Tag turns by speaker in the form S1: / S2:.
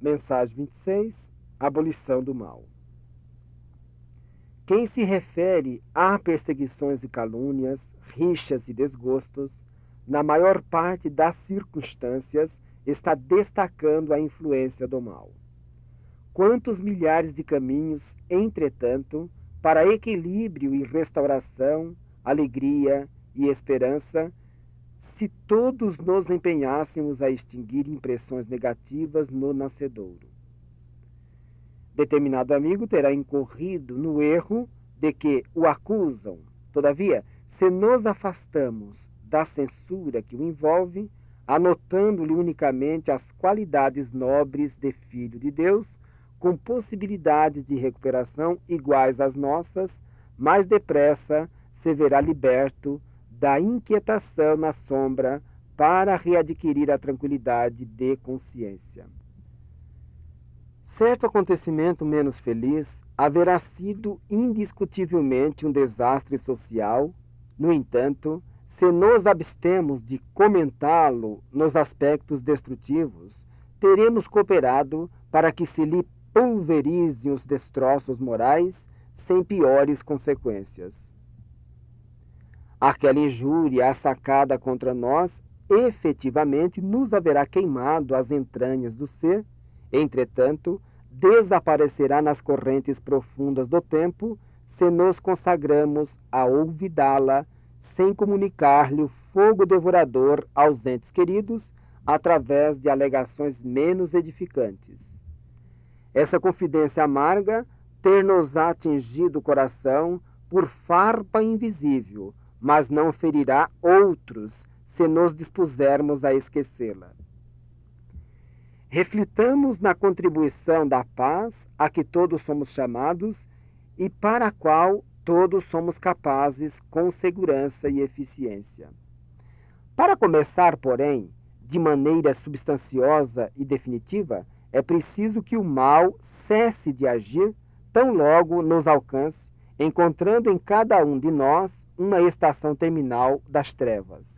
S1: Mensagem 26: Abolição do mal. Quem se refere a perseguições e calúnias, rixas e desgostos, na maior parte das circunstâncias, está destacando a influência do mal. Quantos milhares de caminhos, entretanto, para equilíbrio e restauração, alegria e esperança, se todos nos empenhássemos a extinguir impressões negativas no nascedouro. Determinado amigo terá incorrido no erro de que o acusam. Todavia, se nos afastamos da censura que o envolve, anotando-lhe unicamente as qualidades nobres de filho de Deus, com possibilidades de recuperação iguais às nossas, mais depressa se verá liberto da inquietação na sombra para readquirir a tranquilidade de consciência. Certo acontecimento menos feliz haverá sido indiscutivelmente um desastre social, no entanto, se nos abstemos de comentá-lo nos aspectos destrutivos, teremos cooperado para que se lhe pulverizem os destroços morais sem piores consequências. Aquela injúria assacada contra nós efetivamente nos haverá queimado as entranhas do ser, entretanto, desaparecerá nas correntes profundas do tempo se nos consagramos a olvidá-la sem comunicar-lhe o fogo devorador aos entes queridos através de alegações menos edificantes. Essa confidência amarga ter nos atingido o coração por farpa invisível, mas não ferirá outros se nos dispusermos a esquecê-la. Reflitamos na contribuição da paz a que todos somos chamados e para a qual todos somos capazes com segurança e eficiência. Para começar, porém, de maneira substanciosa e definitiva, é preciso que o mal cesse de agir tão logo nos alcance, encontrando em cada um de nós uma estação terminal das trevas.